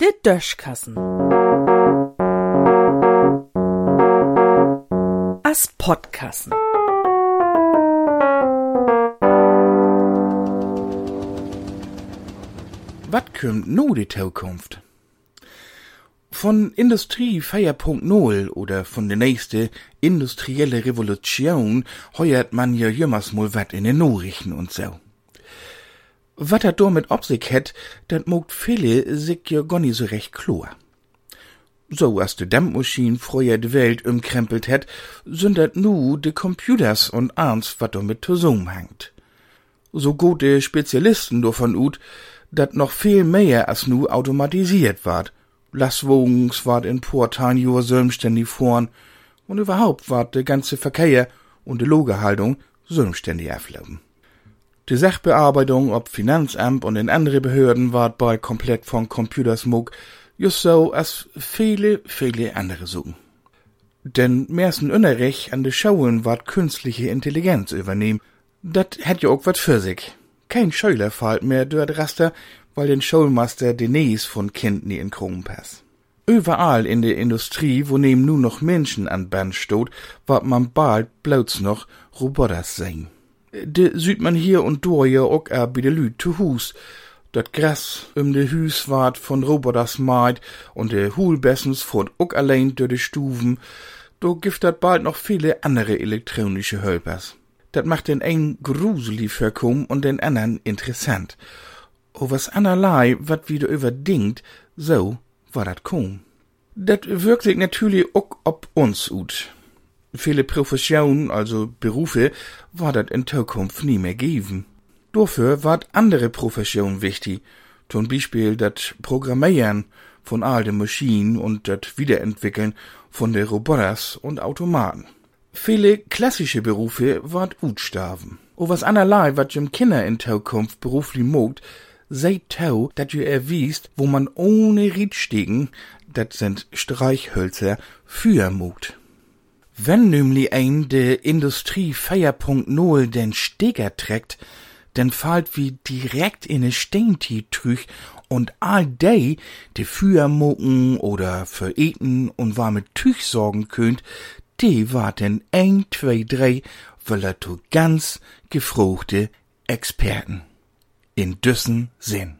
De Döschkassen. As Podkassen. Wat kümmt no die Zukunft? Von Industrie 4.0 oder von der nächste industrielle Revolution heuert man ja jümmers mal wat in den Nachrichten und so. Wat er damit ob sich het, dat mogt viele sich ja gar nicht so recht klar. So als de Dampfmaschine früher die Welt umkrempelt het, sind dat nu de Computers und ans, wat damit zusammenhängt. So gute Spezialisten davon ut, dat noch viel mehr als nu automatisiert ward. Lastwagens ward in Portan Jahr selbstständig fahren und überhaupt ward de ganze Verkehr und de Logehaltung selbstständig ablaufen. Die Sachbearbeitung ob Finanzamt und in andere Behörden ward bald komplett von Computersmuck, just so als viele, viele andere Sachen. Denn meisten Unrecht an de Schauen ward künstliche Intelligenz übernehmen. Dat hätt ja auch wat für sich. Kein Schüler fällt mehr dort Raster, weil den Schulmaster Denise von Kind nie in Kronpass. Überall in der Industrie, wo neben nu noch Menschen an Band stot, wat man bald bloß noch Roboters sehen. De süd man hier und do ja auch er bei de Lüt zu Hus. Dat Gras um de Hüs ward von Roboters maid und de Hulbessens fort auch allein durch de Stufen. Do gibt dat bald noch viele andere elektronische Hölpers. Dat macht den einen gruselig verkum und den anderen interessant. O was anerlei, wat wieder überdingt, so war dat kom. Dat wirkt sich natürlich auch ob uns ut. Viele Professionen, also Berufe, war dat in Zukunft nie mehr geben. Dafür ward andere Professionen wichtig, zum Beispiel dat Programmieren von all den Maschinen und dat Wiederentwickeln von de Roboters und Automaten. Viele klassische Berufe ward utstaven. O was anerlei, wat jem Kinder in Zukunft beruflich mogt, seid tau, dat ihr erwiest, wo man ohne Riedstegen, dat sind Streichhölzer, für mogt. Wenn nämlich ein de Industrie 4.0 den Steger trägt, denn fallt wie direkt in ne Steinti trüch und all dei, die für moken oder für eten und warme Tüch sorgen könnt, die warten ein, zwei, drei, weil er to ganz gefruchte Experten. In düssen Sinn.